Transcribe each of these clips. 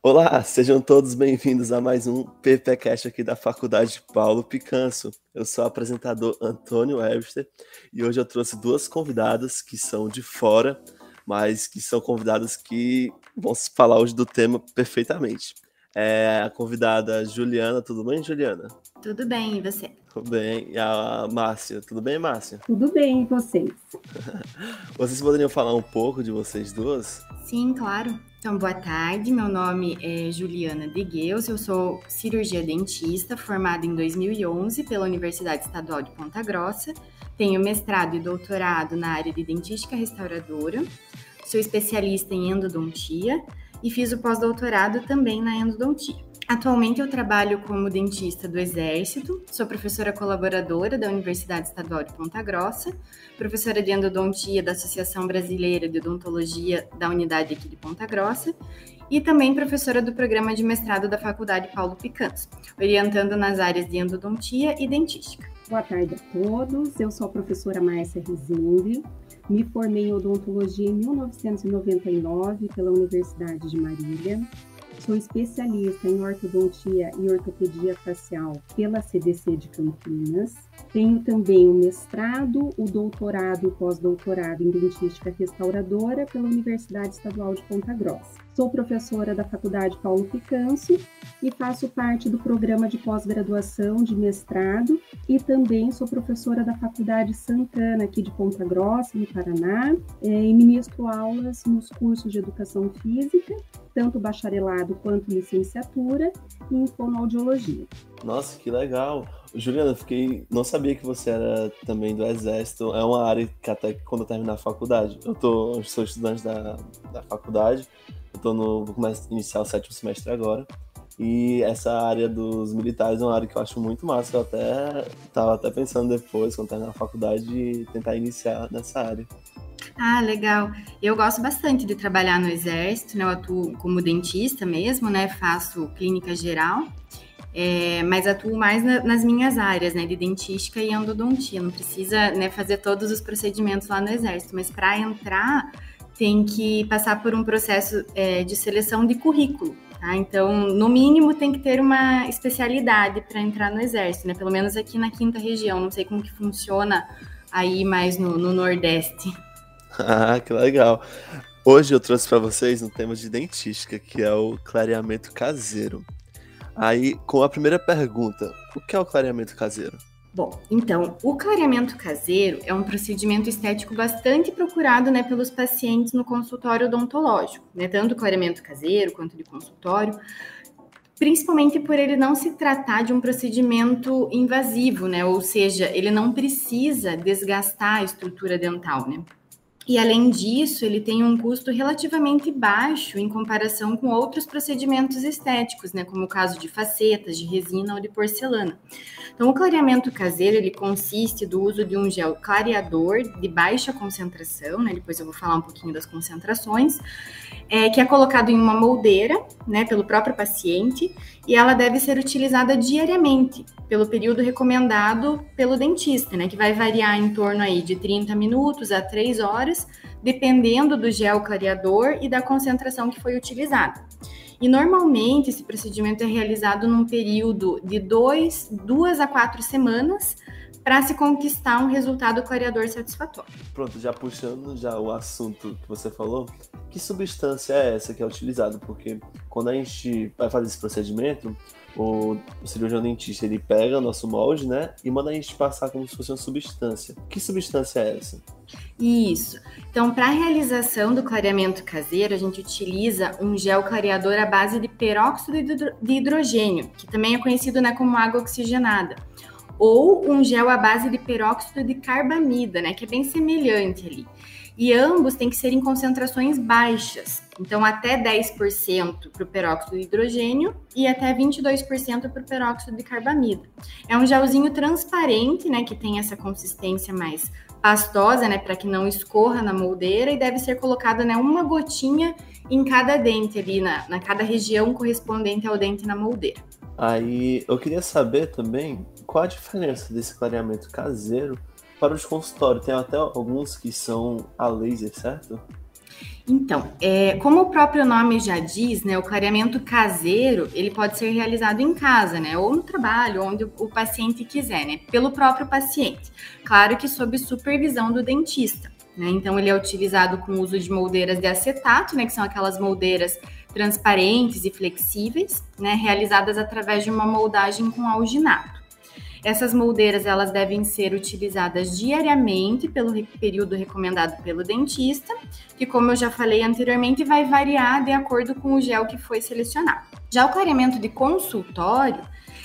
Olá, sejam todos bem-vindos a mais um PPcast aqui da Faculdade Paulo Picanso. Eu sou o apresentador Antônio Webster e hoje eu trouxe duas convidadas que são de fora, mas que são convidadas que vão falar hoje do tema perfeitamente. É a convidada Juliana, tudo bem, Juliana? Tudo bem, e você? Tudo bem. E a Márcia, tudo bem, Márcia? Tudo bem, e vocês? vocês poderiam falar um pouco de vocês duas? Sim, claro. Então, boa tarde. Meu nome é Juliana Degueus. Eu sou cirurgia dentista, formada em 2011 pela Universidade Estadual de Ponta Grossa. Tenho mestrado e doutorado na área de dentística restauradora. Sou especialista em endodontia e fiz o pós-doutorado também na endodontia. Atualmente eu trabalho como dentista do Exército, sou professora colaboradora da Universidade Estadual de Ponta Grossa, professora de endodontia da Associação Brasileira de Odontologia da unidade aqui de Ponta Grossa e também professora do programa de mestrado da Faculdade Paulo Picanso, orientando nas áreas de endodontia e dentística. Boa tarde a todos, eu sou a professora Márcia Rizende, me formei em odontologia em 1999 pela Universidade de Marília. Sou especialista em ortodontia e ortopedia facial pela CDC de Campinas. Tenho também o mestrado, o doutorado e o pós-doutorado em dentística restauradora pela Universidade Estadual de Ponta Grossa. Sou professora da Faculdade Paulo Picanso e faço parte do programa de pós-graduação de mestrado e também sou professora da Faculdade Santana, aqui de Ponta Grossa, no Paraná, é, e ministro aulas nos cursos de educação física, tanto bacharelado quanto licenciatura, em fonoaudiologia. Nossa, que legal! Juliana, fiquei. Não sabia que você era também do Exército. É uma área que até quando eu terminar a faculdade. Eu tô, sou estudante da, da faculdade eu tô no, vou começar iniciar o sétimo semestre agora. E essa área dos militares é uma área que eu acho muito massa. Eu até tava até pensando depois, quando terminar a faculdade, de tentar iniciar nessa área. Ah, legal. Eu gosto bastante de trabalhar no exército, né? Eu atuo como dentista mesmo, né? Faço clínica geral, é, mas atuo mais na, nas minhas áreas, né? De dentística e endodontia. Não precisa né, fazer todos os procedimentos lá no exército, mas para entrar tem que passar por um processo é, de seleção de currículo. Tá? Então, no mínimo, tem que ter uma especialidade para entrar no Exército, né? Pelo menos aqui na quinta região. Não sei como que funciona aí mais no, no Nordeste. Ah, que legal. Hoje eu trouxe para vocês um tema de dentística, que é o clareamento caseiro. Aí, com a primeira pergunta, o que é o clareamento caseiro? Bom, então, o clareamento caseiro é um procedimento estético bastante procurado né, pelos pacientes no consultório odontológico, né, tanto o clareamento caseiro quanto de consultório, principalmente por ele não se tratar de um procedimento invasivo, né, ou seja, ele não precisa desgastar a estrutura dental, né. E além disso, ele tem um custo relativamente baixo em comparação com outros procedimentos estéticos, né, como o caso de facetas, de resina ou de porcelana. Então, o clareamento caseiro ele consiste do uso de um gel clareador de baixa concentração, né, depois eu vou falar um pouquinho das concentrações, é, que é colocado em uma moldeira, né, pelo próprio paciente, e ela deve ser utilizada diariamente, pelo período recomendado pelo dentista, né, que vai variar em torno aí de 30 minutos a 3 horas, dependendo do gel clareador e da concentração que foi utilizada. E normalmente esse procedimento é realizado num período de dois, duas a quatro semanas, para se conquistar um resultado clareador satisfatório. Pronto, já puxando já o assunto que você falou, que substância é essa que é utilizada? Porque quando a gente vai fazer esse procedimento, o, o cirurgião dentista ele pega o nosso molde, né, e manda a gente passar como se fosse uma substância. Que substância é essa? Isso. Então, para a realização do clareamento caseiro, a gente utiliza um gel clareador à base de peróxido de hidrogênio, que também é conhecido né, como água oxigenada ou um gel à base de peróxido de carbamida, né, que é bem semelhante ali. E ambos têm que ser em concentrações baixas, então até 10% para o peróxido de hidrogênio e até 22% para o peróxido de carbamida. É um gelzinho transparente, né, que tem essa consistência mais pastosa, né, para que não escorra na moldeira e deve ser colocada, né, uma gotinha em cada dente ali, na, na cada região correspondente ao dente na moldeira. Aí eu queria saber também qual a diferença desse clareamento caseiro para os consultórios. Tem até alguns que são a laser, certo? Então, é, como o próprio nome já diz, né, o clareamento caseiro ele pode ser realizado em casa, né, ou no trabalho, onde o, paciente quiser, né, pelo próprio paciente. Claro que sob supervisão do dentista. Né, então, ele é utilizado com o uso de moldeiras de acetato, né, que são aquelas moldeiras transparentes e flexíveis, né, realizadas através de uma moldagem com alginado. Essas moldeiras elas devem ser utilizadas diariamente pelo período recomendado pelo dentista, que como eu já falei anteriormente, vai variar de acordo com o gel que foi selecionado. Já o clareamento de consultório,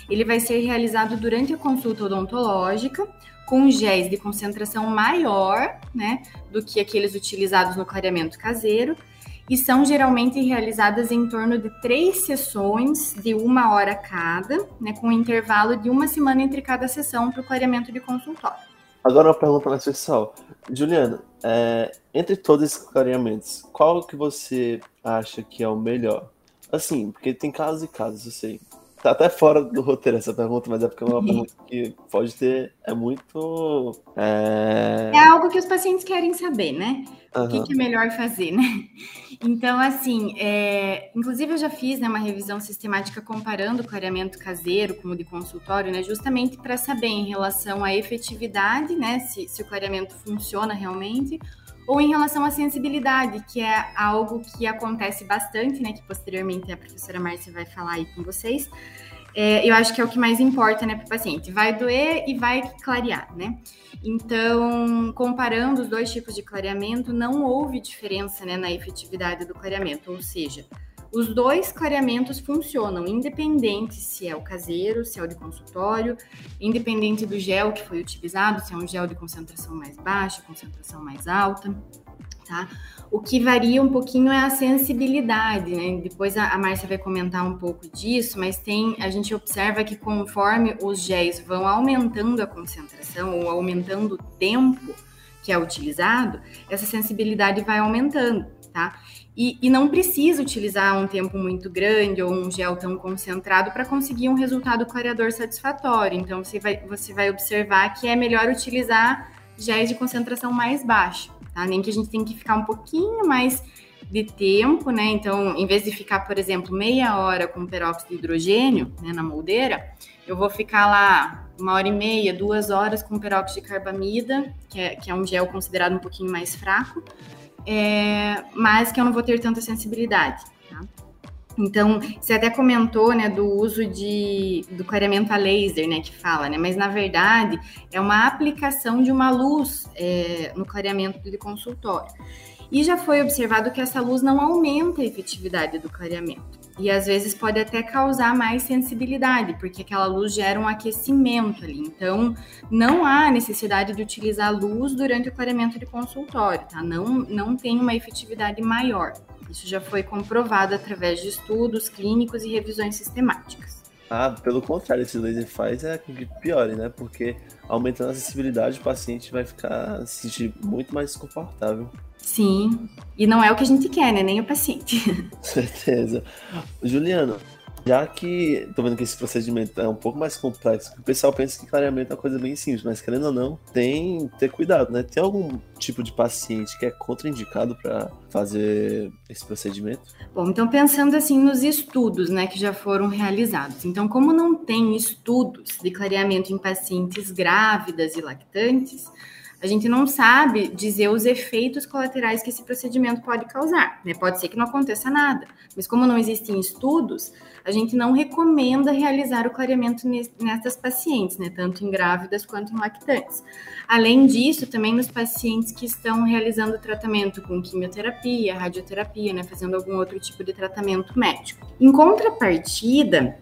ele vai ser realizado durante a consulta odontológica, com géis de concentração maior, né, do que aqueles utilizados no clareamento caseiro, e são geralmente realizadas em torno de três sessões de uma hora cada, né, com um intervalo de uma semana entre cada sessão para o clareamento de consultório. Agora uma pergunta mais pessoal. Juliana, é, entre todos esses clareamentos, qual que você acha que é o melhor? Assim, porque tem casos e casos, eu sei. Tá até fora do roteiro essa pergunta, mas é porque é uma pergunta que pode ter. É muito. É, é algo que os pacientes querem saber, né? Uhum. O que, que, é melhor fazer, né? Então, assim, é, inclusive eu já fiz né, uma revisão sistemática comparando o clareamento caseiro com o de consultório, né? Justamente para saber em relação à efetividade, né? Se, se o clareamento funciona realmente ou em relação à sensibilidade, que é algo que acontece bastante, né? Que posteriormente a professora Márcia vai falar aí com vocês. É, eu acho que é o que mais importa, né, para o paciente. Vai doer e vai clarear, né? Então, comparando os dois tipos de clareamento, não houve diferença né, na efetividade do clareamento, ou seja, os dois clareamentos funcionam, independente se é o caseiro, se é o de consultório, independente do gel que foi utilizado, se é um gel de concentração mais baixa, concentração mais alta, tá? O que varia um pouquinho é a sensibilidade, né? Depois a, Márcia vai comentar um pouco disso, mas tem a gente observa que conforme os géis vão aumentando a concentração ou aumentando o tempo que é utilizado, essa sensibilidade vai aumentando, tá? E, e, não precisa utilizar um tempo muito grande ou um gel tão concentrado para conseguir um resultado clareador satisfatório. Então, você vai, você vai observar que é melhor utilizar géis de concentração mais baixa, tá? Nem que a gente tem que ficar um pouquinho mais de tempo, né? Então, em vez de ficar, por exemplo, meia hora com peróxido de hidrogênio né, na moldeira, eu vou ficar lá uma hora e meia, duas horas com peróxido de carbamida, que é, que é um gel considerado um pouquinho mais fraco, é, mas que eu não vou ter tanta sensibilidade. Tá? Então, você até comentou, né, do uso de, do clareamento a laser, né, que fala, né, mas na verdade é uma aplicação de uma luz é, no clareamento de consultório. E já foi observado que essa luz não aumenta a efetividade do clareamento. E às vezes pode até causar mais sensibilidade, porque aquela luz gera um aquecimento ali. Então, não há necessidade de utilizar luz durante o clareamento de consultório, tá? Não, não tem uma efetividade maior. Isso já foi comprovado através de estudos clínicos e revisões sistemáticas. Ah, pelo contrário, esse laser faz é que piore, né? Porque aumentando a acessibilidade, o paciente vai ficar se sentir muito mais desconfortável. Sim, e não é o que a gente quer, né? Nem o paciente. Certeza. Juliano, já que tô vendo que esse procedimento é um pouco mais complexo, o pessoal pensa que clareamento é uma coisa bem simples, mas querendo ou não, tem que ter cuidado, né? Tem algum tipo de paciente que é contraindicado para fazer esse procedimento? Bom, então pensando assim nos estudos, né, que já foram realizados. Então, como não tem estudos de clareamento em pacientes grávidas e lactantes, a gente não sabe dizer os efeitos colaterais que esse procedimento pode causar. Né? Pode ser que não aconteça nada, mas como não existem estudos, a gente não recomenda realizar o clareamento nessas pacientes, né? tanto em grávidas quanto em lactantes. Além disso, também nos pacientes que estão realizando tratamento com quimioterapia, radioterapia, né? fazendo algum outro tipo de tratamento médico. Em contrapartida,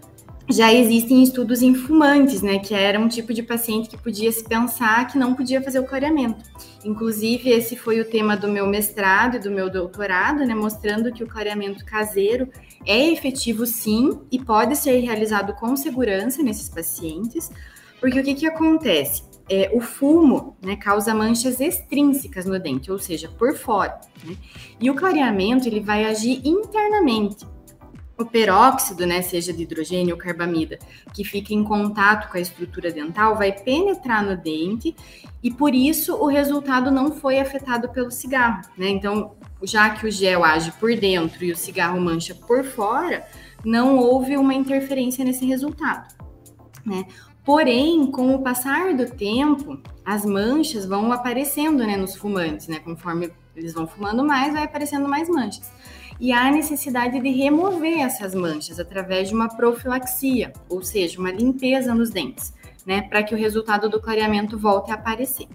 já existem estudos em fumantes, né, que era um tipo de paciente que podia se pensar que não podia fazer o clareamento. Inclusive, esse foi o tema do meu mestrado e do meu doutorado, né, mostrando que o clareamento caseiro é efetivo sim e pode ser realizado com segurança nesses pacientes, porque o que, que acontece? É, o fumo né, causa manchas extrínsecas no dente, ou seja, por fora. Né? E o clareamento ele vai agir internamente, o peróxido, né, seja de hidrogênio ou carbamida, que fica em contato com a estrutura dental, vai penetrar no dente e por isso o resultado não foi afetado pelo cigarro, né? Então, já que o gel age por dentro e o cigarro mancha por fora, não houve uma interferência nesse resultado, né? Porém, com o passar do tempo, as manchas vão aparecendo, né, nos fumantes, né? Conforme eles vão fumando mais, vai aparecendo mais manchas e há necessidade de remover essas manchas através de uma profilaxia, ou seja, uma limpeza nos dentes, né, para que o resultado do clareamento volte a aparecer.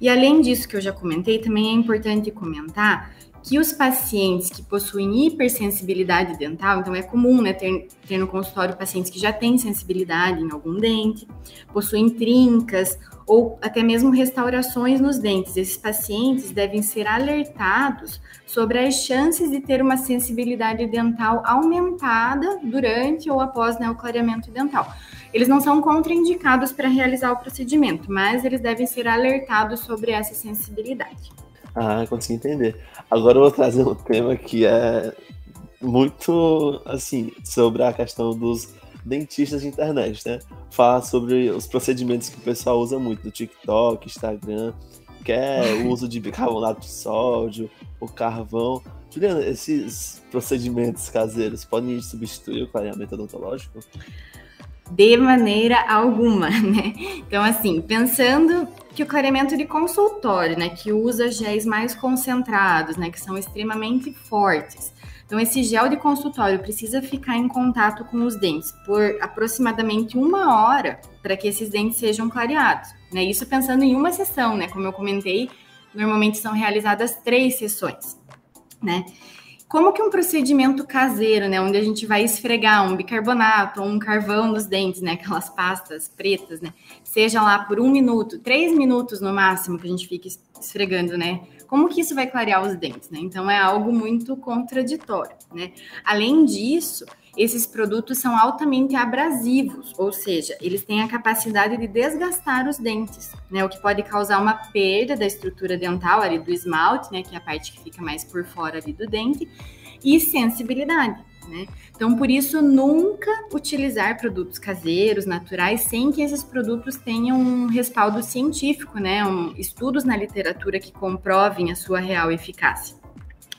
E além disso que eu já comentei, também é importante comentar que os pacientes que possuem hipersensibilidade dental, então é comum né, ter, ter no consultório pacientes que já têm sensibilidade em algum dente, possuem trincas ou até mesmo restaurações nos dentes. Esses pacientes devem ser alertados sobre as chances de ter uma sensibilidade dental aumentada durante ou após né, o clareamento dental. Eles não são contraindicados para realizar o procedimento, mas eles devem ser alertados sobre essa sensibilidade. Ah, consegui entender. Agora eu vou trazer um tema que é muito, assim, sobre a questão dos dentistas de internet, né? Falar sobre os procedimentos que o pessoal usa muito no TikTok, Instagram, que é o uso de bicarbonato de sódio, o carvão. Juliana, esses procedimentos caseiros podem substituir o clareamento odontológico? De maneira alguma, né? Então, assim, pensando que o clareamento de consultório, né, que usa géis mais concentrados, né, que são extremamente fortes. Então, esse gel de consultório precisa ficar em contato com os dentes por aproximadamente uma hora para que esses dentes sejam clareados. Né? Isso pensando em uma sessão, né? Como eu comentei, normalmente são realizadas três sessões, né? Como que um procedimento caseiro, né, onde a gente vai esfregar um bicarbonato ou um carvão nos dentes, né, aquelas pastas pretas, né, seja lá por um minuto, três minutos no máximo que a gente fica esfregando, né, como que isso vai clarear os dentes, né? Então é algo muito contraditório, né? Além disso, esses produtos são altamente abrasivos, ou seja, eles têm a capacidade de desgastar os dentes, né? O que pode causar uma perda da estrutura dental ali do esmalte, né? Que é a parte que fica mais por fora ali do dente, e sensibilidade. Né? Então, por isso, nunca utilizar produtos caseiros, naturais, sem que esses produtos tenham um respaldo científico, né? Um, estudos na literatura que comprovem a sua real eficácia.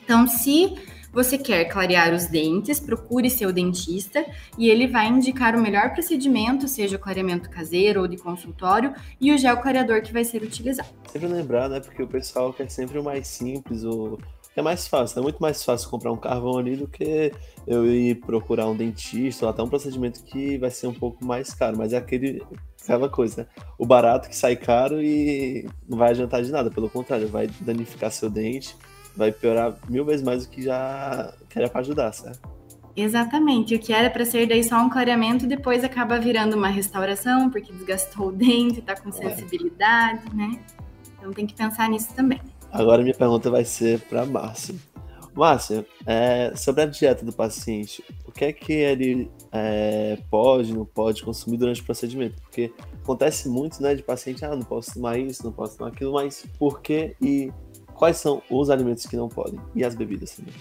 Então, se você quer clarear os dentes, procure seu dentista e ele vai indicar o melhor procedimento, seja o clareamento caseiro ou de consultório, e o gel clareador que vai ser utilizado. Sempre lembrar, né? Porque o pessoal quer sempre o mais simples, o é mais fácil. É muito mais fácil comprar um carvão ali do que eu ir procurar um dentista ou até um procedimento que vai ser um pouco mais caro. Mas é aquele, aquela coisa, né? O barato que sai caro e não vai adiantar de nada. Pelo contrário, vai danificar seu dente, vai piorar mil vezes mais do que já era para ajudar, certo? Exatamente. O que era para ser daí só um clareamento, depois acaba virando uma restauração, porque desgastou o dente, tá com é. sensibilidade, é. né? Então tem que pensar nisso também. Agora minha pergunta vai ser para Márcia. Márcia, é, sobre a dieta do paciente, o que é que ele é, pode, não pode consumir durante o procedimento? Porque acontece muito, né, de paciente, ah, não posso tomar isso, não posso tomar aquilo, mas por que e quais são os alimentos que não podem e as bebidas também?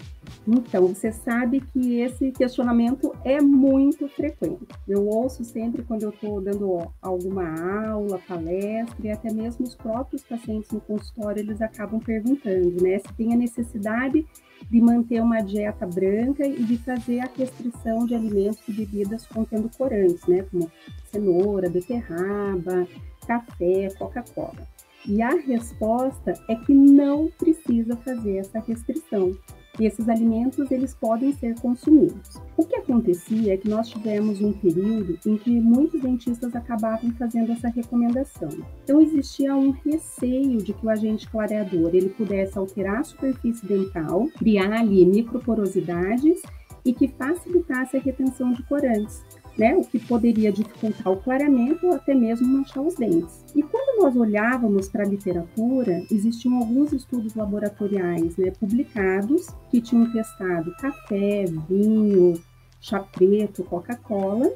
Então, você sabe que esse questionamento é muito frequente. Eu ouço sempre quando eu estou dando alguma aula, palestra, e até mesmo os próprios pacientes no consultório, eles acabam perguntando, né, se tem a necessidade de manter uma dieta branca e de fazer a restrição de alimentos e bebidas contendo corantes, né, como cenoura, beterraba, café, Coca-Cola. E a resposta é que não precisa fazer essa restrição. Esses alimentos eles podem ser consumidos. O que acontecia é que nós tivemos um período em que muitos dentistas acabavam fazendo essa recomendação. Então existia um receio de que o agente clareador ele pudesse alterar a superfície dental, criar ali microporosidades e que facilitasse a retenção de corantes né, o que poderia dificultar o clareamento ou até mesmo manchar os dentes. E quando nós olhávamos para a literatura, existiam alguns estudos laboratoriais né, publicados que tinham testado café, vinho, chá preto, Coca-Cola,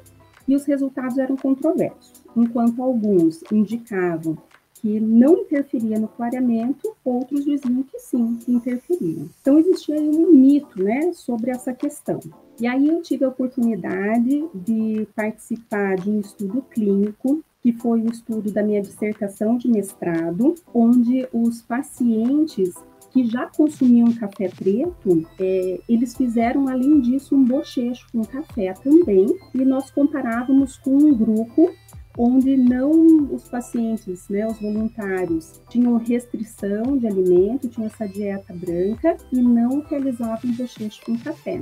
e os resultados eram controversos. Enquanto alguns indicavam que não interferia no clareamento, outros diziam que sim, que interferiam. Então existia um mito, né, sobre essa questão. E aí eu tive a oportunidade de participar de um estudo clínico que foi o estudo da minha dissertação de mestrado, onde os pacientes que já consumiam café preto, é, eles fizeram, além disso, um bochecho com café também, e nós comparávamos com um grupo onde não os pacientes, né, os voluntários, tinham restrição de alimento, tinham essa dieta branca e não realizavam bochecho com café.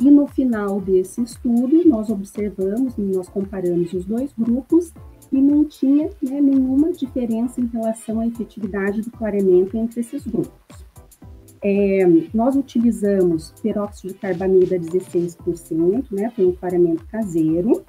E no final desse estudo, nós observamos, nós comparamos os dois grupos e não tinha né, nenhuma diferença em relação à efetividade do clareamento entre esses grupos. É, nós utilizamos peróxido de carbamida 16%, né, foi um clareamento caseiro,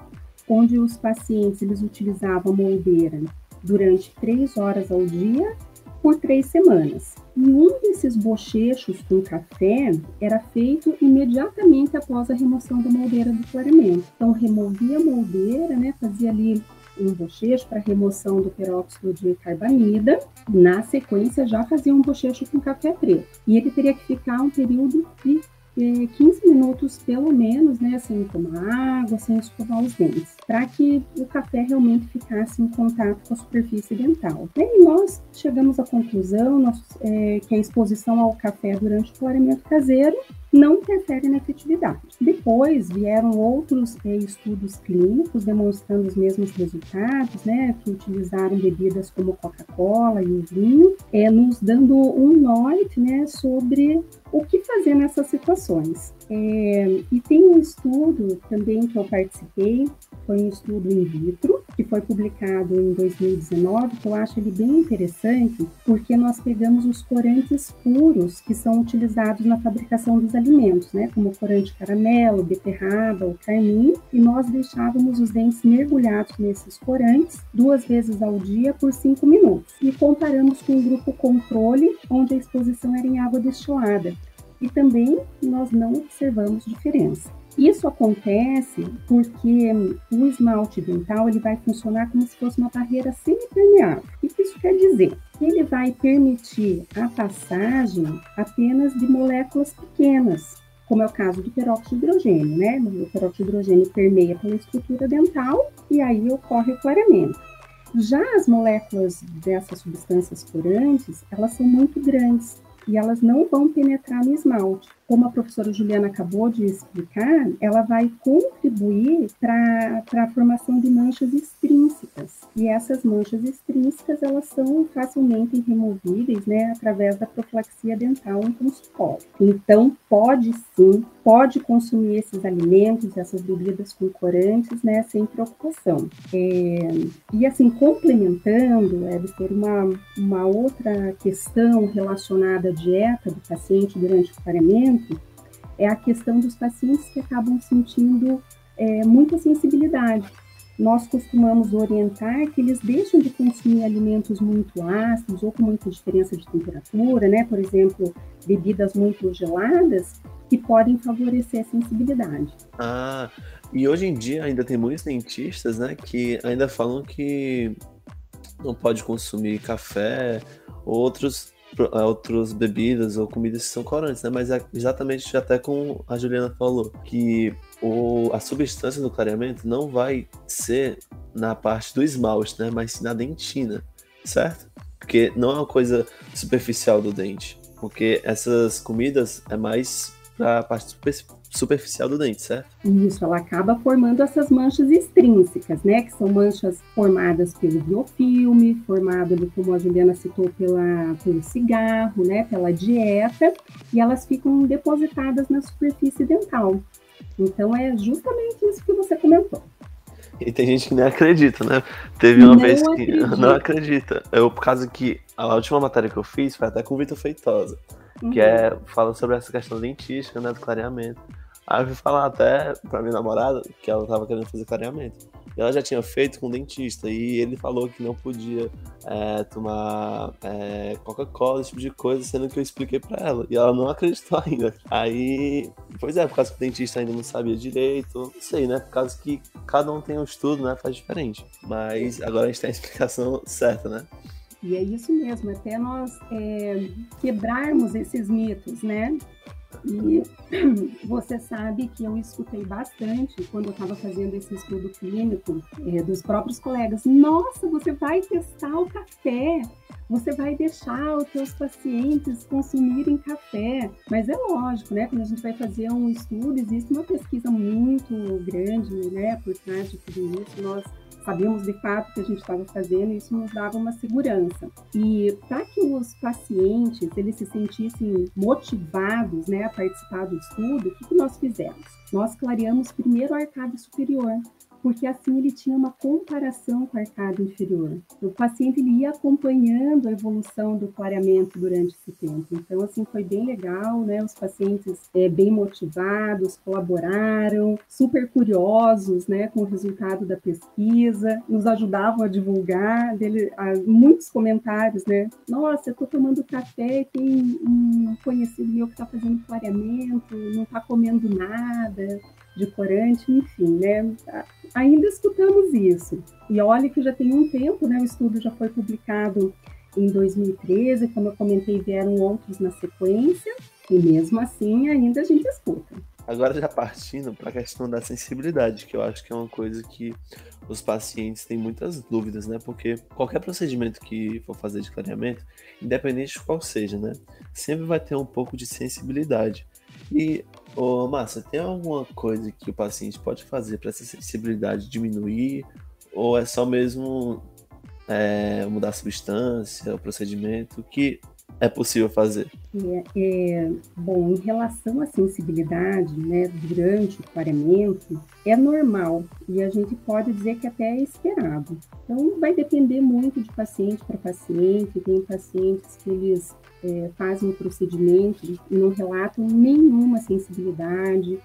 onde os pacientes eles utilizavam moldeira durante três horas ao dia por três semanas. E um desses bochechos com café era feito imediatamente após a remoção da moldeira do clareamento. Então, removia a moldeira, né, fazia ali um bochecho para remoção do peróxido de carbamida. Na sequência, já fazia um bochecho com café preto. E ele teria que ficar um período de 15 minutos pelo menos, né, sem tomar água, sem escovar os dentes, para que o café realmente ficasse em contato com a superfície dental. E nós chegamos à conclusão nós, é, que a exposição ao café durante o clareamento caseiro não interfere na efetividade. Depois vieram outros é, estudos clínicos demonstrando os mesmos resultados, né, que utilizaram bebidas como Coca-Cola e o vinho, é, nos dando um norte, né, sobre o que fazer nessas situações. É, e tem um estudo também que eu participei, foi um estudo in vitro, que foi publicado em 2019, que eu acho ele bem interessante, porque nós pegamos os corantes puros que são utilizados na fabricação dos alimentos, né, como corante caramelo, beterraba ou carmim, e nós deixávamos os dentes mergulhados nesses corantes duas vezes ao dia por cinco minutos. E comparamos com o grupo controle, onde a exposição era em água destilada e também nós não observamos diferença. Isso acontece porque o esmalte dental ele vai funcionar como se fosse uma barreira semipermeável. O que isso quer dizer? Ele vai permitir a passagem apenas de moléculas pequenas, como é o caso do peróxido de hidrogênio, né? O peróxido de hidrogênio permeia pela estrutura dental e aí ocorre o clareamento. Já as moléculas dessas substâncias corantes, elas são muito grandes e elas não vão penetrar no esmalte como a professora Juliana acabou de explicar, ela vai contribuir para a formação de manchas extrínsecas. E essas manchas extrínsecas, elas são facilmente removíveis, né, através da profilaxia dental em consultório. Então, pode sim, pode consumir esses alimentos, essas bebidas com corantes, né, sem preocupação. É, e assim, complementando, é, ter uma, uma outra questão relacionada à dieta do paciente durante o paramento, é a questão dos pacientes que acabam sentindo é, muita sensibilidade. Nós costumamos orientar que eles deixem de consumir alimentos muito ácidos ou com muita diferença de temperatura, né? Por exemplo, bebidas muito geladas, que podem favorecer a sensibilidade. Ah, e hoje em dia ainda tem muitos dentistas, né, que ainda falam que não pode consumir café, outros outras bebidas ou comidas que são corantes, né? Mas é exatamente até como a Juliana falou, que o, a substância do clareamento não vai ser na parte do esmalte, né? Mas na dentina, certo? Porque não é uma coisa superficial do dente. Porque essas comidas é mais para a parte superficial do dente, certo? Isso, ela acaba formando essas manchas extrínsecas, né? Que são manchas formadas pelo biofilme, formado, como a Juliana citou, pela, pelo cigarro, né? Pela dieta, e elas ficam depositadas na superfície dental. Então é justamente isso que você comentou. E tem gente que nem acredita, né? Teve uma não vez que acredita. não acredita. Eu, por causa que a última matéria que eu fiz foi até com o Vitor Feitosa, uhum. que é fala sobre essa questão dentística, né? Do clareamento. Aí eu fui falar até pra minha namorada que ela tava querendo fazer clareamento. E ela já tinha feito com o dentista. E ele falou que não podia é, tomar é, Coca-Cola, esse tipo de coisa, sendo que eu expliquei pra ela. E ela não acreditou ainda. Aí, pois é, por causa que o dentista ainda não sabia direito. Não sei, né? Por causa que cada um tem um estudo, né? Faz diferente. Mas agora a gente tem a explicação certa, né? E é isso mesmo, até nós é, quebrarmos esses mitos, né? E você sabe que eu escutei bastante quando eu estava fazendo esse estudo clínico é, dos próprios colegas. Nossa, você vai testar o café, você vai deixar os seus pacientes consumirem café. Mas é lógico, né? Quando a gente vai fazer um estudo, existe uma pesquisa muito grande, né, por trás de tudo isso. Nós sabíamos de fato o que a gente estava fazendo e isso nos dava uma segurança. E para que os pacientes eles se sentissem motivados né, a participar do estudo, o que, que nós fizemos? Nós clareamos primeiro o arcado superior, porque assim ele tinha uma comparação com o arcado inferior. O paciente ele ia acompanhando a evolução do clareamento durante esse tempo. Então, assim, foi bem legal, né? Os pacientes é, bem motivados, colaboraram, super curiosos, né, com o resultado da pesquisa, nos ajudavam a divulgar, dele, muitos comentários, né? Nossa, eu tô tomando café e tem um conhecido meu que está fazendo clareamento, não está comendo nada de corante, enfim, né? Ainda escutamos isso. E olha que já tem um tempo, né? O estudo já foi publicado em 2013, como eu comentei, vieram outros na sequência, e mesmo assim ainda a gente escuta. Agora já partindo para a questão da sensibilidade, que eu acho que é uma coisa que os pacientes têm muitas dúvidas, né? Porque qualquer procedimento que for fazer de clareamento, independente de qual seja, né? Sempre vai ter um pouco de sensibilidade. E, ô, Márcia, tem alguma coisa que o paciente pode fazer para essa sensibilidade diminuir? Ou é só mesmo é, mudar a substância, o procedimento? que é possível fazer? É, é, bom, em relação à sensibilidade, né, durante o clareamento, é normal e a gente pode dizer que até é esperado. Então, vai depender muito de paciente para paciente. Tem pacientes que eles é, fazem o procedimento e não relatam nenhuma sensibilidade,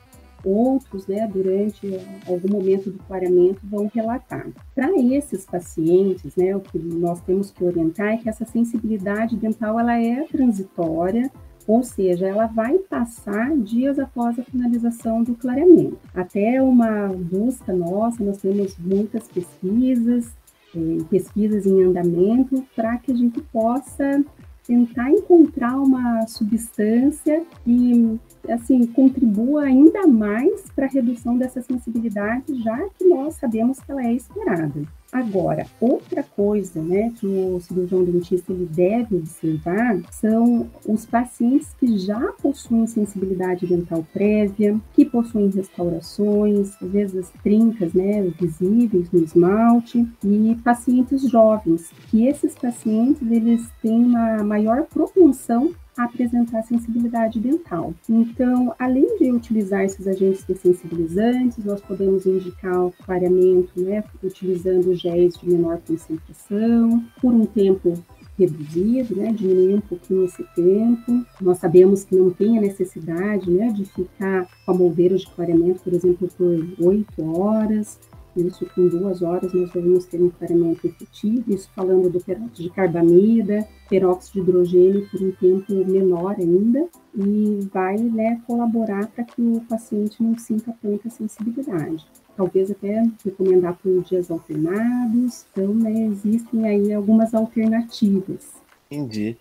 outros, né, durante algum momento do clareamento, vão relatar. Para esses pacientes, né, o que nós temos que orientar é que essa sensibilidade dental ela é transitória, ou seja, ela vai passar dias após a finalização do clareamento. Até uma busca nossa, nós temos muitas pesquisas, é, pesquisas em andamento, para que a gente possa tentar encontrar uma substância que assim contribua ainda mais para a redução dessa sensibilidade, já que nós sabemos que ela é esperada. Agora, outra coisa né, que o cirurgião dentista ele deve observar são os pacientes que já possuem sensibilidade dental prévia, que possuem restaurações, às vezes trincas né, visíveis no esmalte, e pacientes jovens, que esses pacientes eles têm uma maior propensão apresentar sensibilidade dental. Então, além de utilizar esses agentes dessensibilizantes, nós podemos indicar o clareamento, né, utilizando géis de menor concentração, por um tempo reduzido, né, diminuir um pouquinho esse tempo. Nós sabemos que não tem a necessidade, né, de ficar com a moldeira de clareamento, por exemplo, por oito horas. Isso com duas horas nós devemos ter um clareamento efetivo, isso falando do peróxido de carbamida, peróxido de hidrogênio por um tempo menor ainda, e vai né, colaborar para que o paciente não sinta tanta sensibilidade. Talvez até recomendar por dias alternados, então né, existem aí algumas alternativas. Entendi.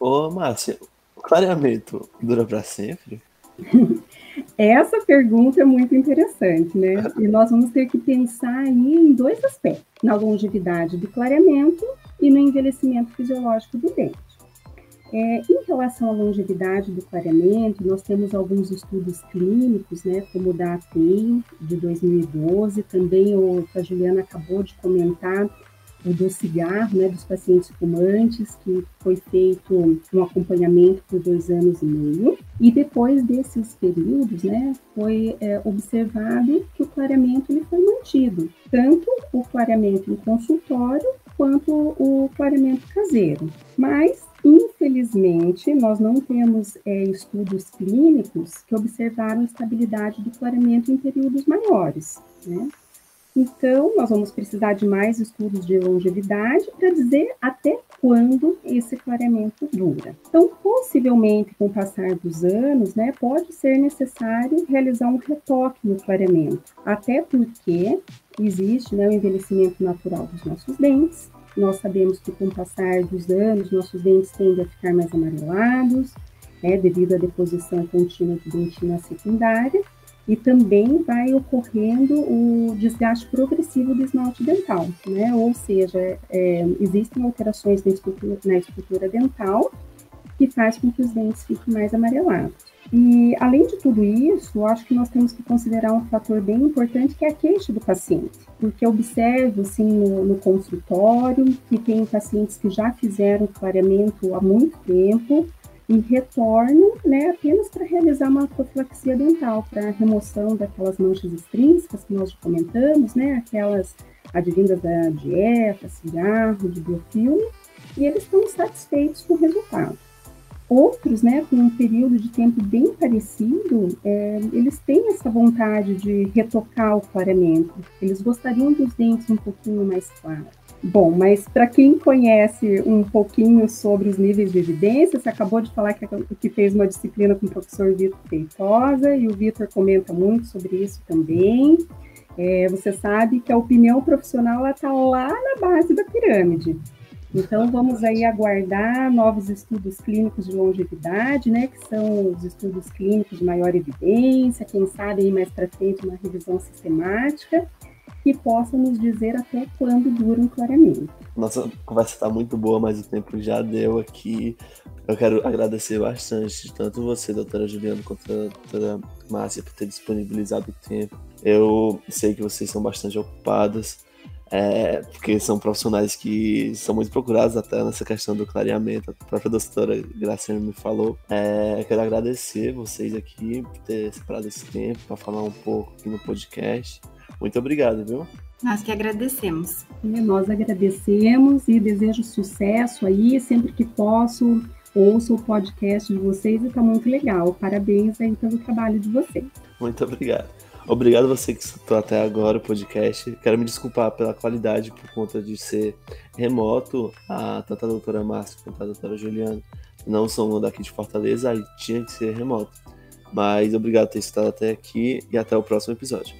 Ô, Márcia, o clareamento dura para sempre? Essa pergunta é muito interessante, né? E nós vamos ter que pensar aí em dois aspectos: na longevidade do clareamento e no envelhecimento fisiológico do dente. É, em relação à longevidade do clareamento, nós temos alguns estudos clínicos, né, como o da ATEI, de 2012, também o que a Juliana acabou de comentar, do cigarro, né, dos pacientes fumantes, que foi feito um acompanhamento por dois anos e meio. E depois desses períodos, né, foi é, observado que o clareamento ele foi mantido, tanto o clareamento em consultório quanto o clareamento caseiro. Mas, infelizmente, infelizmente, nós não temos é, estudos clínicos que observaram estabilidade do clareamento em períodos maiores, né? Então, nós vamos precisar de mais estudos de longevidade para dizer até quando esse clareamento dura. Então, possivelmente, com o passar dos anos, né, pode ser necessário realizar um retoque no clareamento, até porque existe né, o envelhecimento natural dos nossos dentes. Nós sabemos que com o passar dos anos, nossos dentes tendem a ficar mais amarelados, né, devido à deposição contínua de dentina secundária e também vai ocorrendo o desgaste progressivo do esmalte dental, né? Ou seja, é, existem alterações na estrutura, na estrutura dental que faz com que os dentes fiquem mais amarelados. E além de tudo isso, acho que nós temos que considerar um fator bem importante que é a queixa do paciente, porque observo assim no, no consultório que tem pacientes que já fizeram clareamento há muito tempo e retorno né, apenas para realizar uma profilaxia dental, para remoção daquelas manchas extrínsecas que nós comentamos, né, aquelas advindas da dieta, cigarro, de biofilme, e eles estão satisfeitos com o resultado. Outros, né, com um período de tempo bem parecido, é, eles têm essa vontade de retocar o clareamento, eles gostariam dos dentes um pouquinho mais claros. Bom, mas para quem conhece um pouquinho sobre os níveis de evidência, você acabou de falar que, que fez uma disciplina com o professor Vitor Feitosa, e o Vitor comenta muito sobre isso também. É, você sabe que a opinião profissional está lá na base da pirâmide. Então, vamos aí aguardar novos estudos clínicos de longevidade, né, que são os estudos clínicos de maior evidência, quem sabe aí mais para frente uma revisão sistemática que possa nos dizer até quando dura um clareamento. Nossa conversa está muito boa, mas o tempo já deu aqui. Eu quero agradecer bastante, tanto você, doutora Juliana, quanto a doutora Márcia, por ter disponibilizado o tempo. Eu sei que vocês são bastante ocupadas, é, porque são profissionais que são muito procurados até nessa questão do clareamento. A própria doutora Graciane me falou. É, quero agradecer vocês aqui por ter separado esse tempo para falar um pouco aqui no podcast. Muito obrigado, viu? Nós que agradecemos. Nós agradecemos e desejo sucesso aí, sempre que posso, ouço o podcast de vocês e está muito legal. Parabéns aí pelo trabalho de vocês. Muito obrigado. Obrigado você que escutou até agora o podcast. Quero me desculpar pela qualidade por conta de ser remoto. A, tanto a doutora Márcia quanto a doutora Juliana não são daqui de Fortaleza, aí tinha que ser remoto. Mas obrigado por ter estado até aqui e até o próximo episódio.